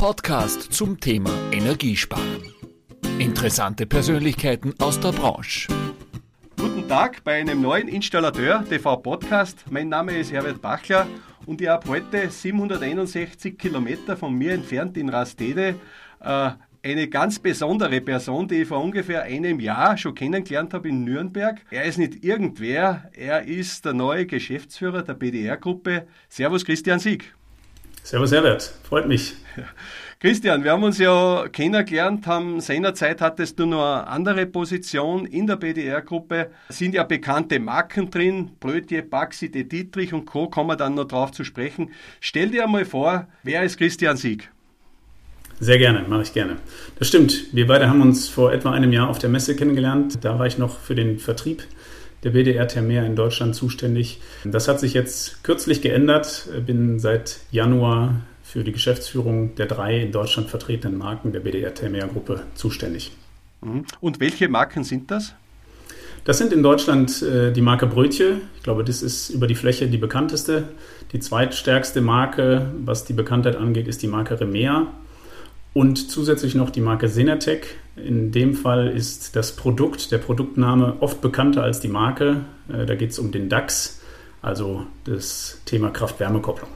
Podcast zum Thema Energiesparen. Interessante Persönlichkeiten aus der Branche. Guten Tag bei einem neuen Installateur TV Podcast. Mein Name ist Herbert Bachler und ich habe heute 761 Kilometer von mir entfernt in Rastede äh, eine ganz besondere Person, die ich vor ungefähr einem Jahr schon kennengelernt habe in Nürnberg. Er ist nicht irgendwer, er ist der neue Geschäftsführer der BDR-Gruppe. Servus Christian Sieg. Servus Herbert, freut mich. Christian, wir haben uns ja kennengelernt, haben seinerzeit hattest du noch eine andere Position in der BDR-Gruppe. Sind ja bekannte Marken drin, Brötje, Baxi, De Dietrich und Co. kommen wir dann noch drauf zu sprechen. Stell dir einmal vor, wer ist Christian Sieg? Sehr gerne, mache ich gerne. Das stimmt. Wir beide haben uns vor etwa einem Jahr auf der Messe kennengelernt. Da war ich noch für den Vertrieb der BDR Thermer in Deutschland zuständig. Das hat sich jetzt kürzlich geändert. Bin seit Januar für die Geschäftsführung der drei in Deutschland vertretenen Marken der BDR Thermer Gruppe zuständig. Mhm. Und welche Marken sind das? Das sind in Deutschland äh, die Marke Brötje. Ich glaube, das ist über die Fläche die bekannteste. Die zweitstärkste Marke, was die Bekanntheit angeht, ist die Marke Remea. Und zusätzlich noch die Marke Senatec. In dem Fall ist das Produkt, der Produktname oft bekannter als die Marke. Äh, da geht es um den DAX, also das Thema Kraft-Wärme-Kopplung.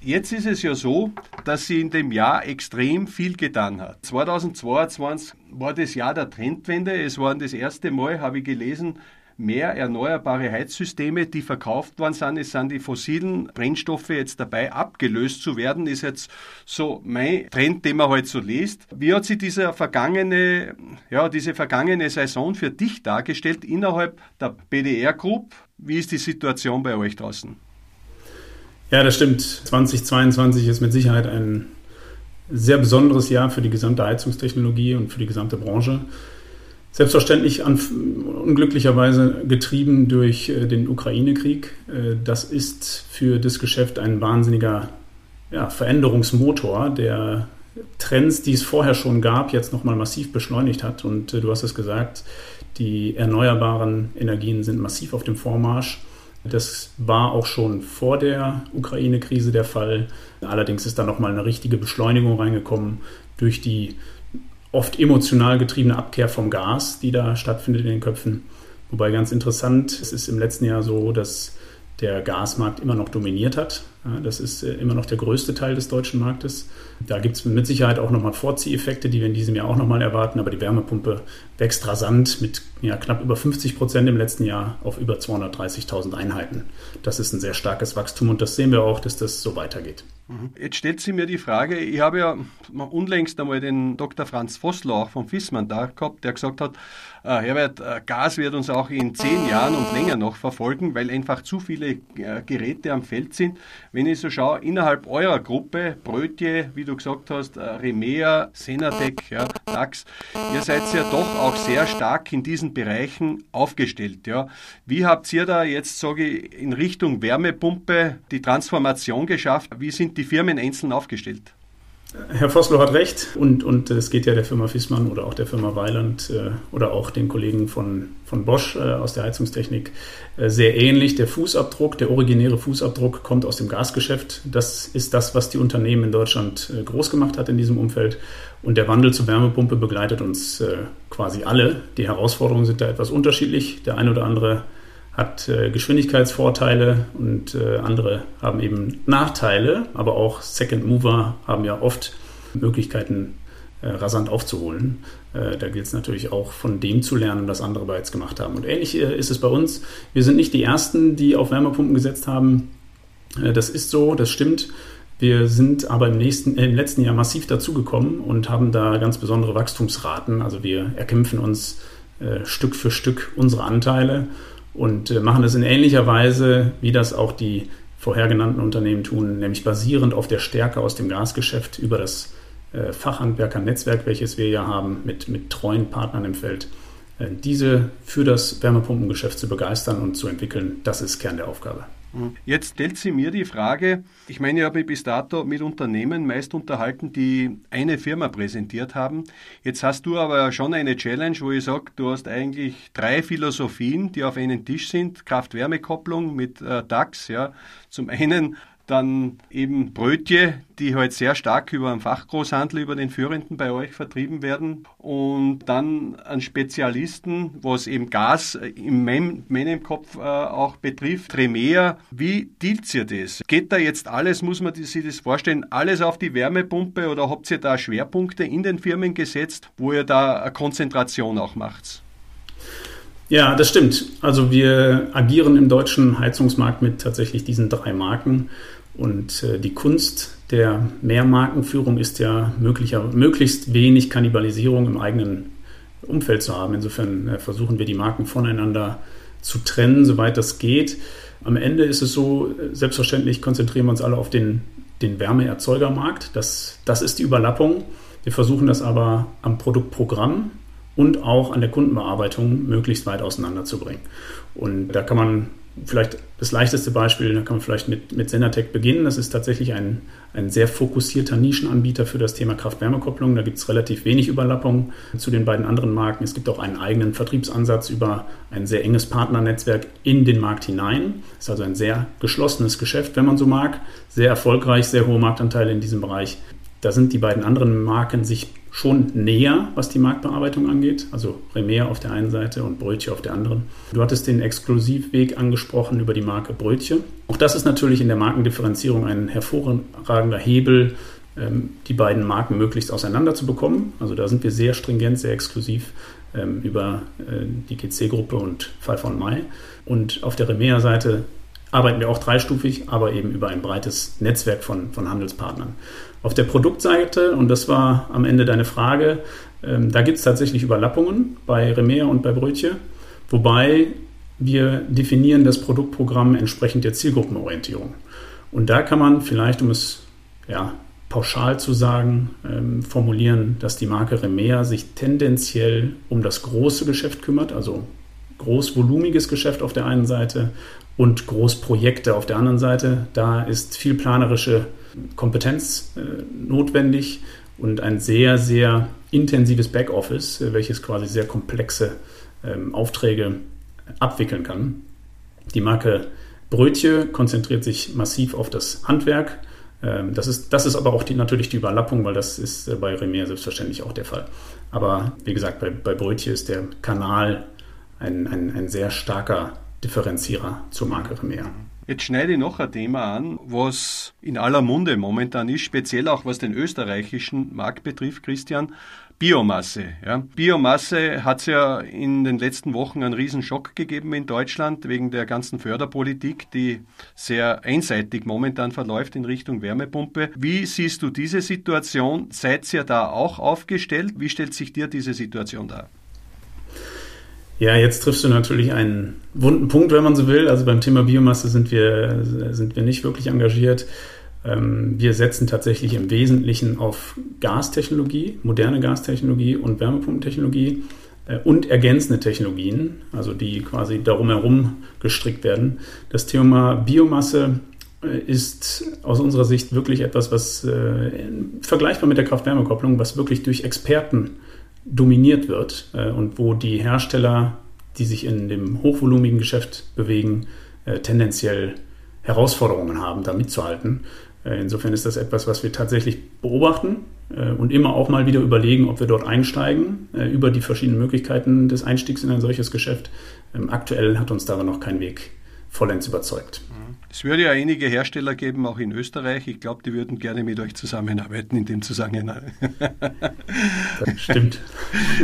Jetzt ist es ja so, dass sie in dem Jahr extrem viel getan hat. 2022 war das Jahr der Trendwende. Es war das erste Mal, habe ich gelesen, mehr erneuerbare Heizsysteme, die verkauft worden sind. Es sind die fossilen Brennstoffe jetzt dabei, abgelöst zu werden, ist jetzt so mein Trend, den man heute halt so liest. Wie hat sich diese vergangene, ja, diese vergangene Saison für dich dargestellt innerhalb der BDR Group? Wie ist die Situation bei euch draußen? Ja, das stimmt. 2022 ist mit Sicherheit ein sehr besonderes Jahr für die gesamte Heizungstechnologie und für die gesamte Branche. Selbstverständlich an, unglücklicherweise getrieben durch äh, den Ukraine-Krieg. Äh, das ist für das Geschäft ein wahnsinniger ja, Veränderungsmotor, der Trends, die es vorher schon gab, jetzt nochmal massiv beschleunigt hat. Und äh, du hast es gesagt, die erneuerbaren Energien sind massiv auf dem Vormarsch. Das war auch schon vor der Ukraine-Krise der Fall. Allerdings ist da nochmal eine richtige Beschleunigung reingekommen durch die oft emotional getriebene Abkehr vom Gas, die da stattfindet in den Köpfen. Wobei ganz interessant, es ist im letzten Jahr so, dass der Gasmarkt immer noch dominiert hat. Das ist äh, immer noch der größte Teil des deutschen Marktes. Da gibt es mit Sicherheit auch nochmal Vorzieheffekte, die wir in diesem Jahr auch nochmal erwarten. Aber die Wärmepumpe wächst rasant mit ja, knapp über 50 Prozent im letzten Jahr auf über 230.000 Einheiten. Das ist ein sehr starkes Wachstum und das sehen wir auch, dass das so weitergeht. Mhm. Jetzt stellt sie mir die Frage, ich habe ja unlängst einmal den Dr. Franz Vossler auch vom FISMAN da gehabt, der gesagt hat, äh, Herbert, äh, Gas wird uns auch in zehn Jahren und länger noch verfolgen, weil einfach zu viele Geräte am Feld sind. Wenn ich so schaue, innerhalb eurer Gruppe, Brötje, wie du gesagt hast, äh, Remea, Senatec, ja, DAX, ihr seid ja doch auch sehr stark in diesen Bereichen aufgestellt. Ja. Wie habt ihr da jetzt, sage ich, in Richtung Wärmepumpe die Transformation geschafft? Wie sind die Firmen einzeln aufgestellt? Herr Vossloh hat recht und, und es geht ja der Firma Fissmann oder auch der Firma Weiland äh, oder auch den Kollegen von, von Bosch äh, aus der Heizungstechnik äh, sehr ähnlich. Der Fußabdruck, der originäre Fußabdruck kommt aus dem Gasgeschäft. Das ist das, was die Unternehmen in Deutschland groß gemacht hat in diesem Umfeld. Und der Wandel zur Wärmepumpe begleitet uns quasi alle. Die Herausforderungen sind da etwas unterschiedlich. Der eine oder andere hat äh, Geschwindigkeitsvorteile und äh, andere haben eben Nachteile, aber auch Second Mover haben ja oft Möglichkeiten, äh, rasant aufzuholen. Äh, da gilt es natürlich auch von dem zu lernen, was andere bereits gemacht haben. Und ähnlich äh, ist es bei uns. Wir sind nicht die Ersten, die auf Wärmepumpen gesetzt haben. Äh, das ist so, das stimmt. Wir sind aber im, nächsten, im letzten Jahr massiv dazugekommen und haben da ganz besondere Wachstumsraten. Also wir erkämpfen uns Stück für Stück unsere Anteile und äh, machen das in ähnlicher Weise, wie das auch die vorher genannten Unternehmen tun, nämlich basierend auf der Stärke aus dem Gasgeschäft über das äh, Fachhandwerkernetzwerk, welches wir ja haben, mit, mit treuen Partnern im Feld. Äh, diese für das Wärmepumpengeschäft zu begeistern und zu entwickeln, das ist Kern der Aufgabe. Jetzt stellt sie mir die Frage, ich meine, ich habe mich bis dato mit Unternehmen meist unterhalten, die eine Firma präsentiert haben. Jetzt hast du aber schon eine Challenge, wo ich sage, du hast eigentlich drei Philosophien, die auf einen Tisch sind. Kraft-Wärme-Kopplung mit äh, DAX, ja. Zum einen dann eben Brötje, die halt sehr stark über den Fachgroßhandel, über den führenden bei euch vertrieben werden und dann an Spezialisten, was eben Gas im meinem Kopf äh, auch betrifft, Tremea. Wie dealt ihr das? Geht da jetzt alles, muss man sich das vorstellen, alles auf die Wärmepumpe oder habt ihr da Schwerpunkte in den Firmen gesetzt, wo ihr da eine Konzentration auch macht? Ja, das stimmt. Also wir agieren im deutschen Heizungsmarkt mit tatsächlich diesen drei Marken. Und äh, die Kunst der Mehrmarkenführung ist ja möglicher, möglichst wenig Kannibalisierung im eigenen Umfeld zu haben. Insofern äh, versuchen wir die Marken voneinander zu trennen, soweit das geht. Am Ende ist es so, äh, selbstverständlich konzentrieren wir uns alle auf den, den Wärmeerzeugermarkt. Das, das ist die Überlappung. Wir versuchen das aber am Produktprogramm und auch an der Kundenbearbeitung möglichst weit auseinanderzubringen. Und da kann man vielleicht das leichteste Beispiel, da kann man vielleicht mit, mit Senatec beginnen. Das ist tatsächlich ein, ein sehr fokussierter Nischenanbieter für das Thema Kraft-Wärme-Kopplung. Da gibt es relativ wenig Überlappung zu den beiden anderen Marken. Es gibt auch einen eigenen Vertriebsansatz über ein sehr enges Partnernetzwerk in den Markt hinein. Das ist also ein sehr geschlossenes Geschäft, wenn man so mag. Sehr erfolgreich, sehr hohe Marktanteile in diesem Bereich. Da sind die beiden anderen Marken sich schon näher, was die Marktbearbeitung angeht. Also Remer auf der einen Seite und Brötchen auf der anderen. Du hattest den Exklusivweg angesprochen über die Marke Brötchen. Auch das ist natürlich in der Markendifferenzierung ein hervorragender Hebel, ähm, die beiden Marken möglichst auseinander zu bekommen. Also da sind wir sehr stringent, sehr exklusiv ähm, über äh, die GC-Gruppe und Fall von Mai. Und auf der Remea-Seite arbeiten wir auch dreistufig, aber eben über ein breites Netzwerk von, von Handelspartnern. Auf der Produktseite, und das war am Ende deine Frage, ähm, da gibt es tatsächlich Überlappungen bei Remea und bei Brötchen, wobei wir definieren das Produktprogramm entsprechend der Zielgruppenorientierung. Und da kann man vielleicht, um es ja, pauschal zu sagen, ähm, formulieren, dass die Marke Remea sich tendenziell um das große Geschäft kümmert, also großvolumiges Geschäft auf der einen Seite und Großprojekte auf der anderen Seite. Da ist viel planerische Kompetenz äh, notwendig und ein sehr, sehr intensives Backoffice, äh, welches quasi sehr komplexe ähm, Aufträge abwickeln kann. Die Marke Brötchen konzentriert sich massiv auf das Handwerk. Ähm, das, ist, das ist aber auch die, natürlich die Überlappung, weil das ist äh, bei Remer selbstverständlich auch der Fall. Aber wie gesagt, bei, bei Brötchen ist der Kanal ein, ein, ein sehr starker Differenzierer zur Marke Remer. Jetzt schneide ich noch ein Thema an, was in aller Munde momentan ist, speziell auch was den österreichischen Markt betrifft, Christian. Biomasse. Ja. Biomasse hat es ja in den letzten Wochen einen riesen Schock gegeben in Deutschland wegen der ganzen Förderpolitik, die sehr einseitig momentan verläuft in Richtung Wärmepumpe. Wie siehst du diese Situation? Seid ihr da auch aufgestellt? Wie stellt sich dir diese Situation dar? Ja, jetzt triffst du natürlich einen wunden Punkt, wenn man so will. Also beim Thema Biomasse sind wir, sind wir nicht wirklich engagiert. Ähm, wir setzen tatsächlich im Wesentlichen auf Gastechnologie, moderne Gastechnologie und Wärmepumpentechnologie äh, und ergänzende Technologien, also die quasi darum herum gestrickt werden. Das Thema Biomasse äh, ist aus unserer Sicht wirklich etwas, was äh, vergleichbar mit der Kraft-Wärme-Kopplung, was wirklich durch Experten dominiert wird äh, und wo die Hersteller, die sich in dem hochvolumigen Geschäft bewegen, äh, tendenziell Herausforderungen haben, da mitzuhalten. Äh, insofern ist das etwas, was wir tatsächlich beobachten äh, und immer auch mal wieder überlegen, ob wir dort einsteigen, äh, über die verschiedenen Möglichkeiten des Einstiegs in ein solches Geschäft. Ähm, aktuell hat uns da noch kein Weg vollends überzeugt. Es würde ja einige Hersteller geben, auch in Österreich. Ich glaube, die würden gerne mit euch zusammenarbeiten in dem Zusammenhang. Stimmt.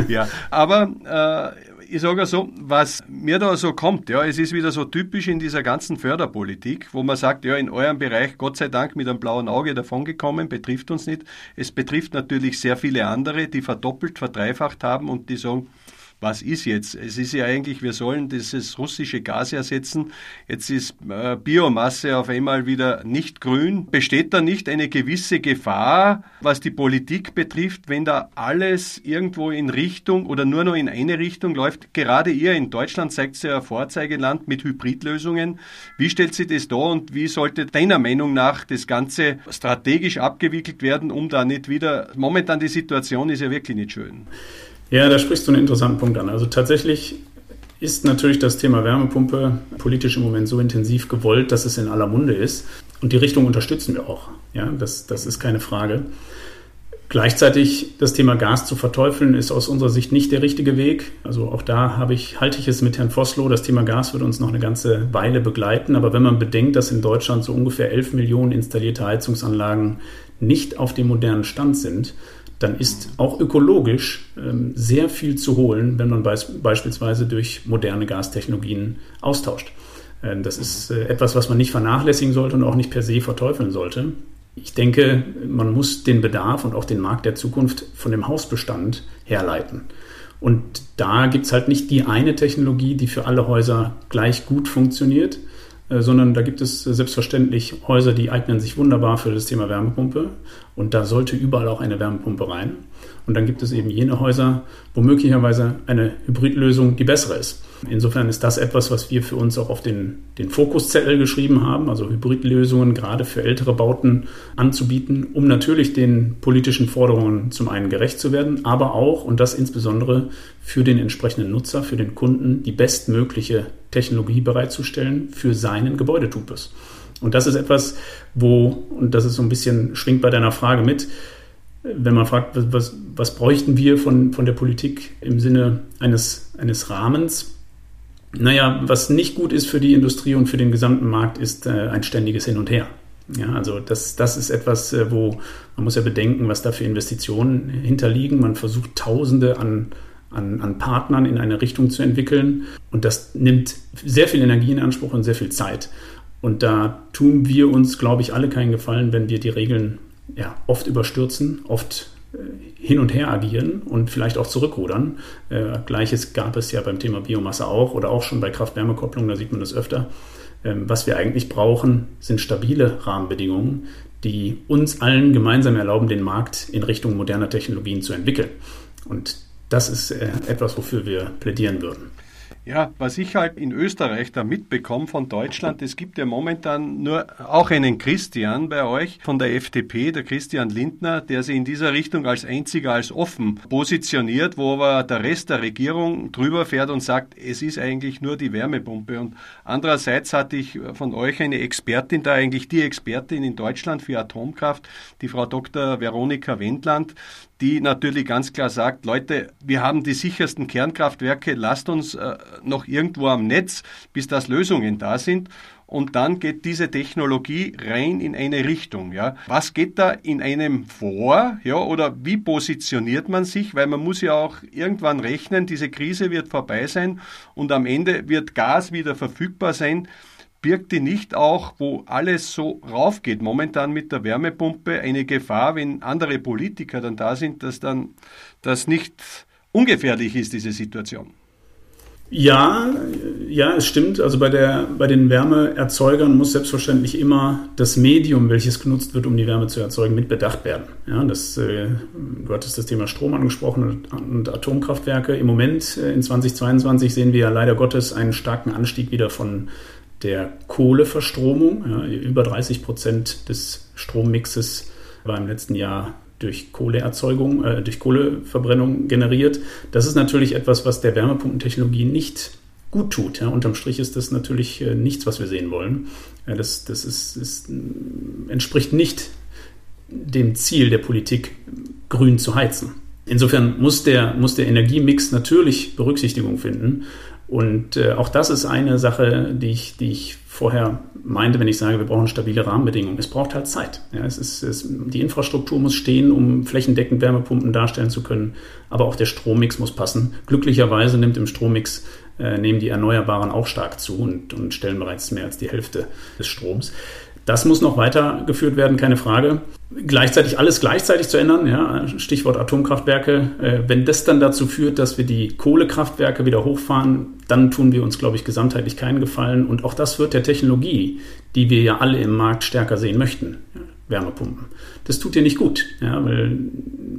ja, aber äh, ich sage so, was mir da so kommt, ja, es ist wieder so typisch in dieser ganzen Förderpolitik, wo man sagt, ja, in eurem Bereich Gott sei Dank mit einem blauen Auge davongekommen, betrifft uns nicht. Es betrifft natürlich sehr viele andere, die verdoppelt, verdreifacht haben und die sagen, was ist jetzt? Es ist ja eigentlich, wir sollen dieses russische Gas ersetzen. Jetzt ist äh, Biomasse auf einmal wieder nicht grün. Besteht da nicht eine gewisse Gefahr, was die Politik betrifft, wenn da alles irgendwo in Richtung oder nur noch in eine Richtung läuft? Gerade ihr in Deutschland zeigt ja ein Vorzeigeland mit Hybridlösungen. Wie stellt sich das da und wie sollte deiner Meinung nach das Ganze strategisch abgewickelt werden, um da nicht wieder, momentan die Situation ist ja wirklich nicht schön. Ja, da sprichst du einen interessanten Punkt an. Also tatsächlich ist natürlich das Thema Wärmepumpe politisch im Moment so intensiv gewollt, dass es in aller Munde ist. Und die Richtung unterstützen wir auch. Ja, das, das ist keine Frage. Gleichzeitig das Thema Gas zu verteufeln, ist aus unserer Sicht nicht der richtige Weg. Also auch da habe ich, halte ich es mit Herrn Vossloh. Das Thema Gas wird uns noch eine ganze Weile begleiten. Aber wenn man bedenkt, dass in Deutschland so ungefähr 11 Millionen installierte Heizungsanlagen nicht auf dem modernen Stand sind, dann ist auch ökologisch ähm, sehr viel zu holen, wenn man beis beispielsweise durch moderne Gastechnologien austauscht. Äh, das ist äh, etwas, was man nicht vernachlässigen sollte und auch nicht per se verteufeln sollte. Ich denke, man muss den Bedarf und auch den Markt der Zukunft von dem Hausbestand herleiten. Und da gibt es halt nicht die eine Technologie, die für alle Häuser gleich gut funktioniert, sondern da gibt es selbstverständlich Häuser, die eignen sich wunderbar für das Thema Wärmepumpe und da sollte überall auch eine Wärmepumpe rein. Und dann gibt es eben jene Häuser, wo möglicherweise eine Hybridlösung die bessere ist. Insofern ist das etwas, was wir für uns auch auf den, den Fokuszettel geschrieben haben, also Hybridlösungen gerade für ältere Bauten anzubieten, um natürlich den politischen Forderungen zum einen gerecht zu werden, aber auch, und das insbesondere für den entsprechenden Nutzer, für den Kunden, die bestmögliche Technologie bereitzustellen für seinen Gebäudetypus. Und das ist etwas, wo, und das ist so ein bisschen, schwingt bei deiner Frage mit, wenn man fragt, was, was bräuchten wir von, von der Politik im Sinne eines, eines Rahmens, naja, was nicht gut ist für die Industrie und für den gesamten Markt, ist äh, ein ständiges Hin und Her. Ja, also das, das ist etwas, äh, wo man muss ja bedenken, was da für Investitionen hinterliegen. Man versucht Tausende an, an, an Partnern in eine Richtung zu entwickeln und das nimmt sehr viel Energie in Anspruch und sehr viel Zeit. Und da tun wir uns, glaube ich, alle keinen Gefallen, wenn wir die Regeln ja, oft überstürzen, oft hin und her agieren und vielleicht auch zurückrudern. Äh, Gleiches gab es ja beim Thema Biomasse auch oder auch schon bei Kraft-Wärme-Kopplung, da sieht man das öfter. Ähm, was wir eigentlich brauchen, sind stabile Rahmenbedingungen, die uns allen gemeinsam erlauben, den Markt in Richtung moderner Technologien zu entwickeln. Und das ist äh, etwas, wofür wir plädieren würden. Ja, was ich halt in Österreich da mitbekomme von Deutschland, es gibt ja momentan nur auch einen Christian bei euch von der FDP, der Christian Lindner, der sich in dieser Richtung als einziger als offen positioniert, wo aber der Rest der Regierung drüber fährt und sagt, es ist eigentlich nur die Wärmepumpe. Und andererseits hatte ich von euch eine Expertin, da eigentlich die Expertin in Deutschland für Atomkraft, die Frau Dr. Veronika Wendland, die natürlich ganz klar sagt, Leute, wir haben die sichersten Kernkraftwerke, lasst uns äh, noch irgendwo am Netz, bis das Lösungen da sind. Und dann geht diese Technologie rein in eine Richtung. Ja. Was geht da in einem vor? Ja, oder wie positioniert man sich? Weil man muss ja auch irgendwann rechnen, diese Krise wird vorbei sein und am Ende wird Gas wieder verfügbar sein birgt die nicht auch, wo alles so raufgeht, momentan mit der Wärmepumpe, eine Gefahr, wenn andere Politiker dann da sind, dass dann das nicht ungefährlich ist, diese Situation? Ja, ja, es stimmt. Also bei, der, bei den Wärmeerzeugern muss selbstverständlich immer das Medium, welches genutzt wird, um die Wärme zu erzeugen, mit bedacht werden. Ja, das, äh, du hattest das Thema Strom angesprochen und, und Atomkraftwerke. Im Moment, äh, in 2022, sehen wir ja leider Gottes einen starken Anstieg wieder von der Kohleverstromung. Ja, über 30 Prozent des Strommixes war im letzten Jahr durch Kohleerzeugung, äh, durch Kohleverbrennung generiert. Das ist natürlich etwas, was der Wärmepumpentechnologie nicht gut tut. Ja. Unterm Strich ist das natürlich äh, nichts, was wir sehen wollen. Ja, das das ist, ist, entspricht nicht dem Ziel der Politik, grün zu heizen. Insofern muss der, muss der Energiemix natürlich Berücksichtigung finden. Und äh, auch das ist eine Sache, die ich, die ich vorher meinte, wenn ich sage, wir brauchen stabile Rahmenbedingungen. Es braucht halt Zeit. Ja, es ist, es, die Infrastruktur muss stehen, um flächendeckend Wärmepumpen darstellen zu können, aber auch der Strommix muss passen. Glücklicherweise nimmt im Strommix äh, nehmen die Erneuerbaren auch stark zu und, und stellen bereits mehr als die Hälfte des Stroms. Das muss noch weitergeführt werden, keine Frage. Gleichzeitig alles gleichzeitig zu ändern, ja, Stichwort Atomkraftwerke. Äh, wenn das dann dazu führt, dass wir die Kohlekraftwerke wieder hochfahren, dann tun wir uns, glaube ich, gesamtheitlich keinen Gefallen. Und auch das wird der Technologie, die wir ja alle im Markt stärker sehen möchten, ja, Wärmepumpen. Das tut dir nicht gut, ja, weil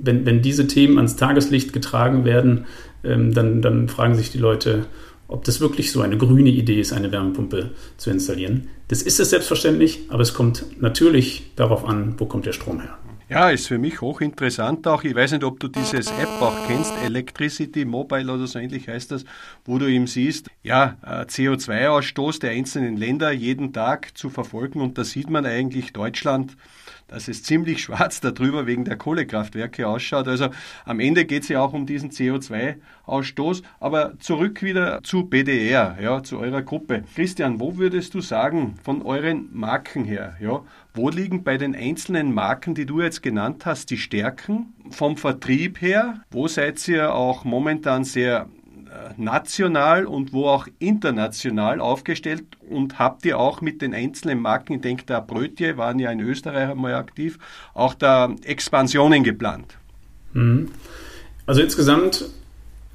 wenn, wenn diese Themen ans Tageslicht getragen werden, ähm, dann, dann fragen sich die Leute, ob das wirklich so eine grüne Idee ist, eine Wärmepumpe zu installieren. Das ist es selbstverständlich, aber es kommt natürlich darauf an, wo kommt der Strom her. Ja, ist für mich hochinteressant auch. Ich weiß nicht, ob du dieses App auch kennst, Electricity Mobile oder so ähnlich heißt das, wo du eben siehst, ja, äh, CO2-Ausstoß der einzelnen Länder jeden Tag zu verfolgen und da sieht man eigentlich Deutschland dass es ziemlich schwarz darüber wegen der Kohlekraftwerke ausschaut. Also am Ende geht es ja auch um diesen CO2-Ausstoß. Aber zurück wieder zu BDR, ja, zu eurer Gruppe. Christian, wo würdest du sagen, von euren Marken her, ja, wo liegen bei den einzelnen Marken, die du jetzt genannt hast, die Stärken? Vom Vertrieb her, wo seid ihr auch momentan sehr national und wo auch international aufgestellt und habt ihr auch mit den einzelnen Marken, ich denke, der Brötje waren ja in Österreich einmal aktiv, auch da Expansionen geplant? Mhm. Also insgesamt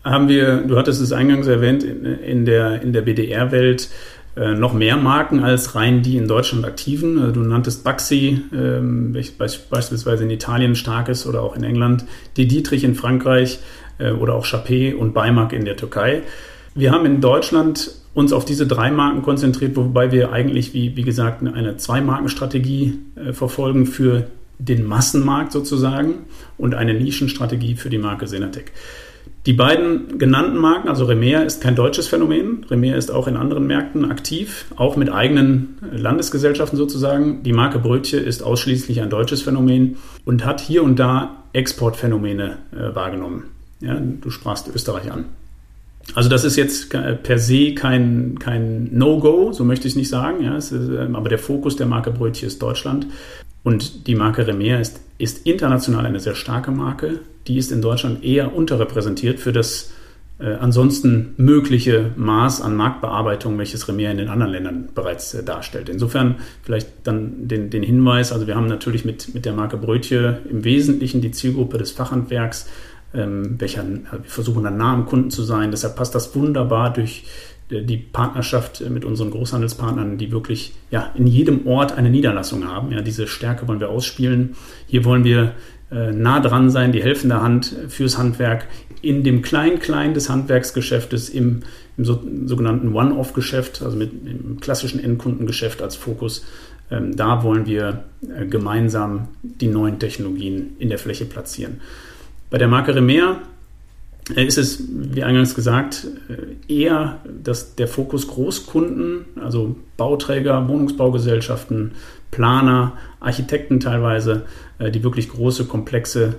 haben wir, du hattest es eingangs erwähnt, in, der, in der BDR-Welt äh, noch mehr Marken als rein die in Deutschland aktiven. Also du nanntest Baxi, ähm, beispielsweise in Italien stark ist oder auch in England, die Dietrich in Frankreich oder auch Chappé und Beimark in der Türkei. Wir haben in Deutschland uns auf diese drei Marken konzentriert, wobei wir eigentlich, wie, wie gesagt, eine Zwei-Marken-Strategie äh, verfolgen für den Massenmarkt sozusagen und eine Nischenstrategie für die Marke Senatec. Die beiden genannten Marken, also Remer ist kein deutsches Phänomen. Remer ist auch in anderen Märkten aktiv, auch mit eigenen Landesgesellschaften sozusagen. Die Marke Brötche ist ausschließlich ein deutsches Phänomen und hat hier und da Exportphänomene äh, wahrgenommen. Ja, du sprachst Österreich an. Also das ist jetzt per se kein, kein No-Go, so möchte ich es nicht sagen. Ja, ist, ähm, aber der Fokus der Marke Brötchen ist Deutschland. Und die Marke Remer ist, ist international eine sehr starke Marke. Die ist in Deutschland eher unterrepräsentiert für das äh, ansonsten mögliche Maß an Marktbearbeitung, welches Remer in den anderen Ländern bereits äh, darstellt. Insofern vielleicht dann den, den Hinweis, also wir haben natürlich mit, mit der Marke Brötchen im Wesentlichen die Zielgruppe des Fachhandwerks, ähm, welcher, wir versuchen dann nah am Kunden zu sein. Deshalb passt das wunderbar durch äh, die Partnerschaft mit unseren Großhandelspartnern, die wirklich ja, in jedem Ort eine Niederlassung haben. Ja, diese Stärke wollen wir ausspielen. Hier wollen wir äh, nah dran sein, die helfende Hand fürs Handwerk in dem Klein-Klein des Handwerksgeschäftes, im, im so, sogenannten One-Off-Geschäft, also mit dem klassischen Endkundengeschäft als Fokus. Ähm, da wollen wir äh, gemeinsam die neuen Technologien in der Fläche platzieren. Bei der Marke Remer äh, ist es, wie eingangs gesagt, äh, eher dass der Fokus Großkunden, also Bauträger, Wohnungsbaugesellschaften, Planer, Architekten teilweise, äh, die wirklich große, komplexe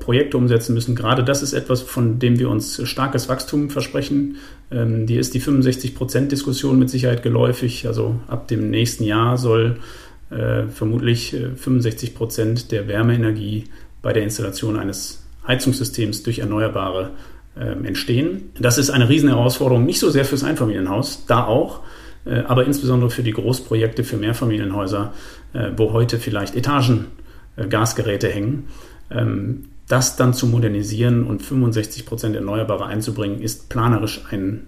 Projekte umsetzen müssen. Gerade das ist etwas, von dem wir uns starkes Wachstum versprechen. Ähm, die ist die 65-Prozent-Diskussion mit Sicherheit geläufig. Also ab dem nächsten Jahr soll vermutlich 65 Prozent der Wärmeenergie bei der Installation eines Heizungssystems durch Erneuerbare äh, entstehen. Das ist eine Riesenherausforderung, nicht so sehr fürs Einfamilienhaus, da auch, äh, aber insbesondere für die Großprojekte für Mehrfamilienhäuser, äh, wo heute vielleicht Etagen äh, Gasgeräte hängen. Ähm, das dann zu modernisieren und 65 Prozent Erneuerbare einzubringen, ist planerisch ein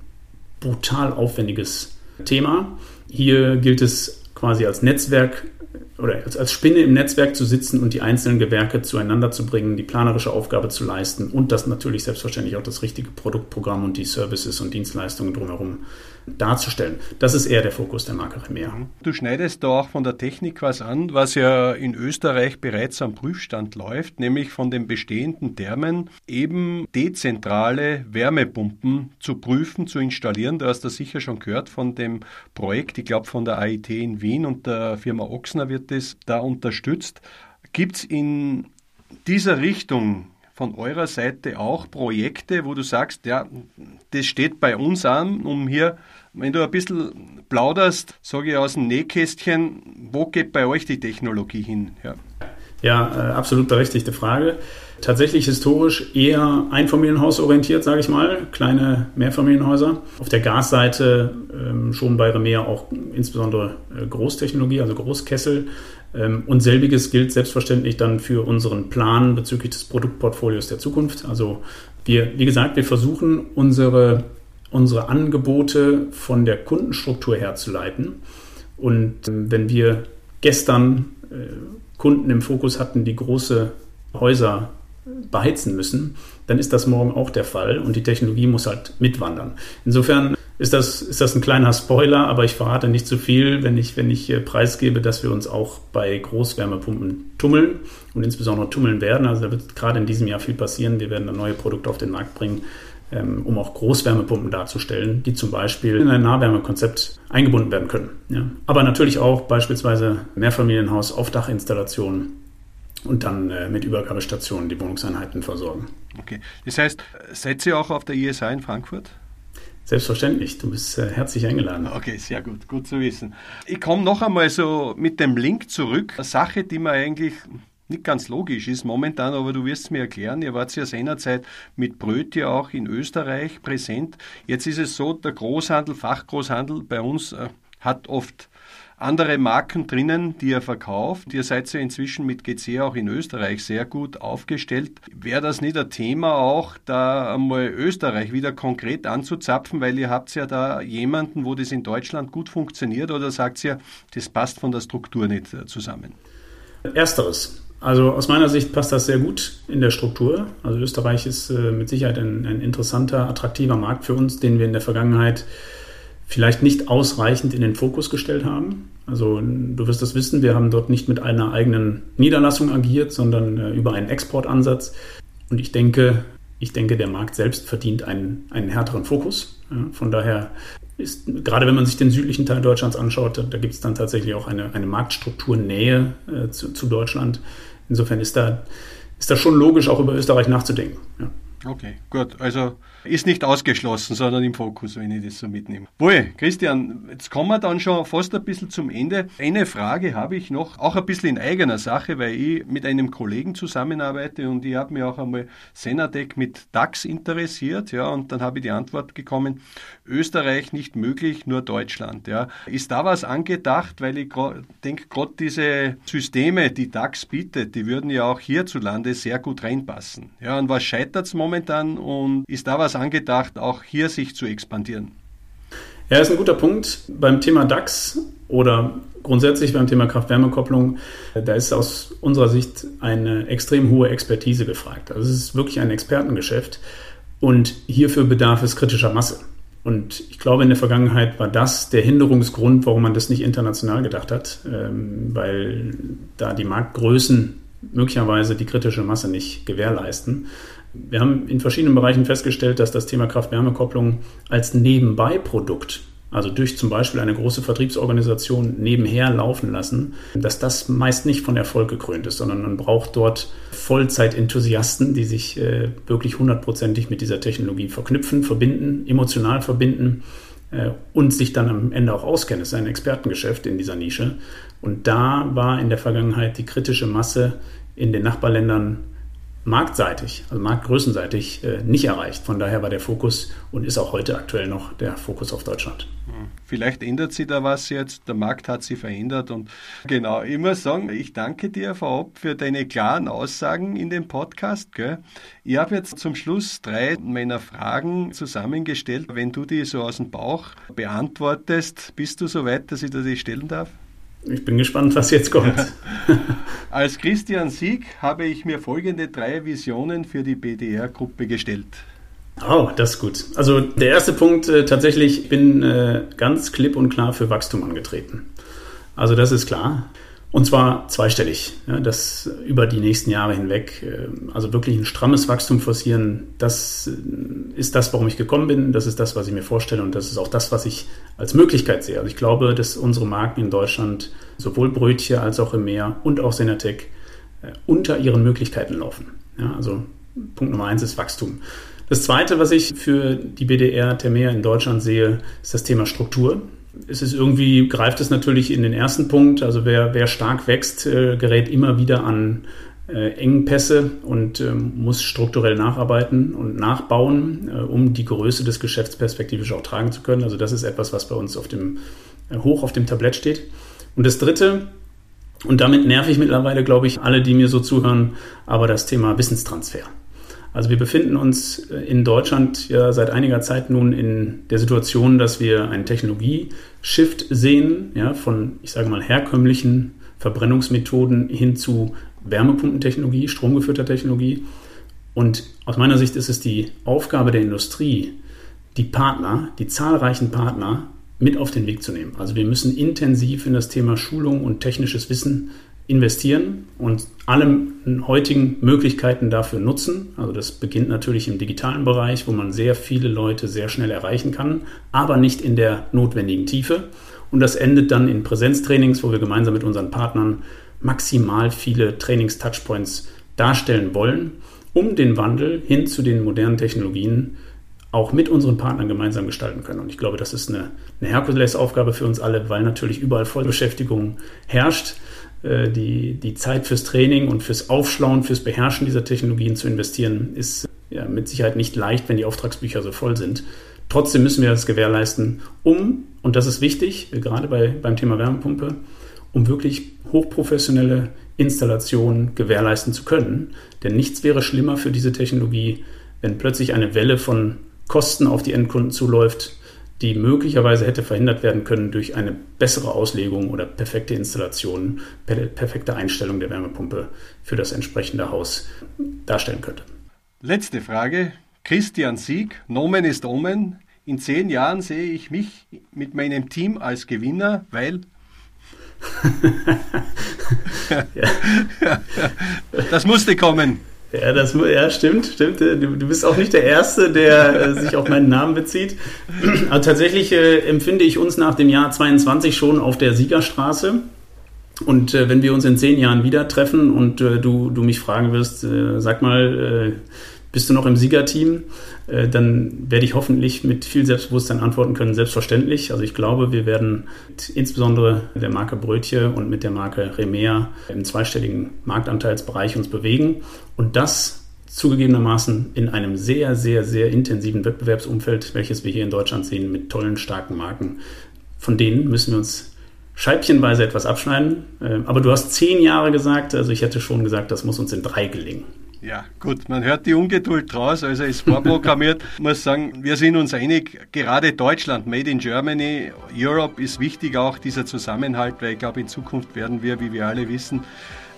brutal aufwendiges Thema. Hier gilt es quasi als Netzwerk oder als, als Spinne im Netzwerk zu sitzen und die einzelnen Gewerke zueinander zu bringen, die planerische Aufgabe zu leisten und das natürlich selbstverständlich auch das richtige Produktprogramm und die Services und Dienstleistungen drumherum darzustellen. Das ist eher der Fokus der Marke Remer. Du schneidest da auch von der Technik was an, was ja in Österreich bereits am Prüfstand läuft, nämlich von den bestehenden Thermen eben dezentrale Wärmepumpen zu prüfen, zu installieren. Du hast das sicher schon gehört von dem Projekt, ich glaube von der AIT in Wien und der Firma Ochsner wird das da unterstützt. Gibt es in dieser Richtung von eurer Seite auch Projekte, wo du sagst, ja, das steht bei uns an, um hier, wenn du ein bisschen plauderst, sage ich aus dem Nähkästchen, wo geht bei euch die Technologie hin? Ja, ja äh, absolut berechtigte Frage. Tatsächlich historisch eher Einfamilienhausorientiert, sage ich mal, kleine Mehrfamilienhäuser. Auf der Gasseite ähm, schon bei Remer auch insbesondere äh, Großtechnologie, also Großkessel. Ähm, und selbiges gilt selbstverständlich dann für unseren Plan bezüglich des Produktportfolios der Zukunft. Also wir, wie gesagt, wir versuchen unsere, unsere Angebote von der Kundenstruktur herzuleiten. Und ähm, wenn wir gestern äh, Kunden im Fokus hatten, die große Häuser beheizen müssen, dann ist das morgen auch der Fall und die Technologie muss halt mitwandern. Insofern ist das, ist das ein kleiner Spoiler, aber ich verrate nicht zu viel, wenn ich, wenn ich preisgebe, dass wir uns auch bei Großwärmepumpen tummeln und insbesondere tummeln werden. Also da wird gerade in diesem Jahr viel passieren. Wir werden da neue Produkte auf den Markt bringen, ähm, um auch Großwärmepumpen darzustellen, die zum Beispiel in ein Nahwärmekonzept eingebunden werden können. Ja. Aber natürlich auch beispielsweise Mehrfamilienhaus, Aufdachinstallationen und dann äh, mit Übergabestationen die Wohnungseinheiten versorgen. Okay, das heißt, seid ihr auch auf der ISA in Frankfurt? Selbstverständlich, du bist äh, herzlich eingeladen. Okay, sehr gut, gut zu wissen. Ich komme noch einmal so mit dem Link zurück. Eine Sache, die mir eigentlich nicht ganz logisch ist momentan, aber du wirst es mir erklären. Ihr wart ja seinerzeit mit Brötje auch in Österreich präsent. Jetzt ist es so, der Großhandel, Fachgroßhandel bei uns äh, hat oft andere Marken drinnen, die er verkauft. Ihr seid ja inzwischen mit GC auch in Österreich sehr gut aufgestellt. Wäre das nicht ein Thema auch, da einmal Österreich wieder konkret anzuzapfen, weil ihr habt ja da jemanden, wo das in Deutschland gut funktioniert oder sagt ihr, das passt von der Struktur nicht äh, zusammen? Ersteres. Also aus meiner Sicht passt das sehr gut in der Struktur. Also Österreich ist äh, mit Sicherheit ein, ein interessanter, attraktiver Markt für uns, den wir in der Vergangenheit vielleicht nicht ausreichend in den Fokus gestellt haben. Also du wirst das wissen, wir haben dort nicht mit einer eigenen Niederlassung agiert, sondern äh, über einen Exportansatz. Und ich denke, ich denke, der Markt selbst verdient einen, einen härteren Fokus. Von daher ist, gerade wenn man sich den südlichen Teil Deutschlands anschaut, da, da gibt es dann tatsächlich auch eine, eine Marktstrukturnähe äh, zu, zu, Deutschland. Insofern ist da, ist da schon logisch, auch über Österreich nachzudenken. Ja. Okay, gut. Also ist nicht ausgeschlossen, sondern im Fokus, wenn ich das so mitnehme. Wohl, Christian, jetzt kommen wir dann schon fast ein bisschen zum Ende. Eine Frage habe ich noch, auch ein bisschen in eigener Sache, weil ich mit einem Kollegen zusammenarbeite und ich habe mir auch einmal Senatec mit DAX interessiert, ja, und dann habe ich die Antwort gekommen, Österreich nicht möglich, nur Deutschland, ja. Ist da was angedacht, weil ich denke, gerade diese Systeme, die DAX bietet, die würden ja auch hierzulande sehr gut reinpassen. Ja, und was scheitert es momentan und ist da was angedacht, auch hier sich zu expandieren? Ja, ist ein guter Punkt. Beim Thema DAX oder grundsätzlich beim Thema Kraft-Wärme-Kopplung, da ist aus unserer Sicht eine extrem hohe Expertise gefragt. Also es ist wirklich ein Expertengeschäft und hierfür bedarf es kritischer Masse. Und ich glaube, in der Vergangenheit war das der Hinderungsgrund, warum man das nicht international gedacht hat, ähm, weil da die Marktgrößen möglicherweise die kritische Masse nicht gewährleisten. Wir haben in verschiedenen Bereichen festgestellt, dass das Thema Kraft-Wärme-Kopplung als Nebenbeiprodukt, also durch zum Beispiel eine große Vertriebsorganisation nebenher laufen lassen, dass das meist nicht von Erfolg gekrönt ist, sondern man braucht dort Vollzeit-Enthusiasten, die sich äh, wirklich hundertprozentig mit dieser Technologie verknüpfen, verbinden, emotional verbinden äh, und sich dann am Ende auch auskennen. Es ist ein Expertengeschäft in dieser Nische. Und da war in der Vergangenheit die kritische Masse in den Nachbarländern marktseitig, also marktgrößenseitig äh, nicht erreicht. Von daher war der Fokus und ist auch heute aktuell noch der Fokus auf Deutschland. Vielleicht ändert sich da was jetzt. Der Markt hat sich verändert und genau, ich muss sagen, ich danke dir vorab für deine klaren Aussagen in dem Podcast. Gell? Ich habe jetzt zum Schluss drei meiner Fragen zusammengestellt. Wenn du die so aus dem Bauch beantwortest, bist du so weit, dass ich dir die stellen darf? Ich bin gespannt, was jetzt kommt. Als Christian Sieg habe ich mir folgende drei Visionen für die BDR-Gruppe gestellt. Oh, das ist gut. Also der erste Punkt äh, tatsächlich, ich bin äh, ganz klipp und klar für Wachstum angetreten. Also das ist klar. Und zwar zweistellig, ja, das über die nächsten Jahre hinweg. Äh, also wirklich ein strammes Wachstum forcieren, das äh, ist das, warum ich gekommen bin. Das ist das, was ich mir vorstelle und das ist auch das, was ich als Möglichkeit sehe. Also ich glaube, dass unsere Marken in Deutschland, sowohl Brötchen als auch im Meer und auch Senatec, äh, unter ihren Möglichkeiten laufen. Ja, also Punkt Nummer eins ist Wachstum. Das zweite, was ich für die BDR Termea in Deutschland sehe, ist das Thema Struktur es ist irgendwie, greift es natürlich in den ersten Punkt. Also wer, wer stark wächst, äh, gerät immer wieder an äh, Engpässe und ähm, muss strukturell nacharbeiten und nachbauen, äh, um die Größe des Geschäfts perspektivisch auch tragen zu können. Also das ist etwas, was bei uns auf dem, äh, hoch auf dem Tablett steht. Und das Dritte, und damit nerv ich mittlerweile, glaube ich, alle, die mir so zuhören, aber das Thema Wissenstransfer. Also wir befinden uns äh, in Deutschland ja seit einiger Zeit nun in der Situation, dass wir einen Technologie-Shift sehen, ja, von, ich sage mal, herkömmlichen Verbrennungsmethoden hin zu Wärmepumpentechnologie, stromgeführter Technologie. Und aus meiner Sicht ist es die Aufgabe der Industrie, die Partner, die zahlreichen Partner mit auf den Weg zu nehmen. Also wir müssen intensiv in das Thema Schulung und technisches Wissen investieren und alle heutigen Möglichkeiten dafür nutzen. Also das beginnt natürlich im digitalen Bereich, wo man sehr viele Leute sehr schnell erreichen kann, aber nicht in der notwendigen Tiefe. Und das endet dann in Präsenztrainings, wo wir gemeinsam mit unseren Partnern maximal viele Trainings-Touchpoints darstellen wollen, um den Wandel hin zu den modernen Technologien auch mit unseren Partnern gemeinsam gestalten können. Und ich glaube, das ist eine, eine Herkulesaufgabe für uns alle, weil natürlich überall Vollbeschäftigung herrscht. Äh, die, die Zeit fürs Training und fürs Aufschlauen, fürs Beherrschen dieser Technologien zu investieren, ist ja, mit Sicherheit nicht leicht, wenn die Auftragsbücher so voll sind. Trotzdem müssen wir das gewährleisten, um, und das ist wichtig, äh, gerade bei, beim Thema Wärmepumpe, um wirklich hochprofessionelle Installationen gewährleisten zu können. Denn nichts wäre schlimmer für diese Technologie, wenn plötzlich eine Welle von Kosten auf die Endkunden zuläuft, die möglicherweise hätte verhindert werden können durch eine bessere Auslegung oder perfekte Installation, perfekte Einstellung der Wärmepumpe für das entsprechende Haus darstellen könnte. Letzte Frage. Christian Sieg, Nomen ist Omen. In zehn Jahren sehe ich mich mit meinem Team als Gewinner, weil das musste kommen. Ja, das ja, stimmt, stimmt. Du, du bist auch nicht der Erste, der äh, sich auf meinen Namen bezieht. Aber tatsächlich äh, empfinde ich uns nach dem Jahr 22 schon auf der Siegerstraße. Und äh, wenn wir uns in zehn Jahren wieder treffen und äh, du, du mich fragen wirst, äh, sag mal, äh, bist du noch im Siegerteam? Äh, dann werde ich hoffentlich mit viel Selbstbewusstsein antworten können, selbstverständlich. Also ich glaube, wir werden insbesondere mit der Marke Brötchen und mit der Marke Remea im zweistelligen Marktanteilsbereich uns bewegen und das zugegebenermaßen in einem sehr, sehr, sehr intensiven Wettbewerbsumfeld, welches wir hier in Deutschland sehen, mit tollen, starken Marken. Von denen müssen wir uns scheibchenweise etwas abschneiden. Äh, aber du hast zehn Jahre gesagt, also ich hätte schon gesagt, das muss uns in drei gelingen. Ja, gut, man hört die Ungeduld raus, also ist vorprogrammiert. Ich muss sagen, wir sind uns einig, gerade Deutschland, Made in Germany, Europe ist wichtig auch dieser Zusammenhalt, weil ich glaube, in Zukunft werden wir, wie wir alle wissen,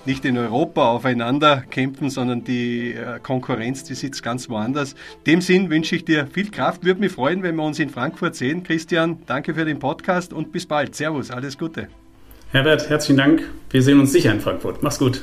nicht in Europa aufeinander kämpfen, sondern die äh, Konkurrenz, die sitzt ganz woanders. In dem Sinn wünsche ich dir viel Kraft. Würde mich freuen, wenn wir uns in Frankfurt sehen. Christian, danke für den Podcast und bis bald. Servus, alles Gute. Herbert, herzlichen Dank. Wir sehen uns sicher in Frankfurt. Mach's gut.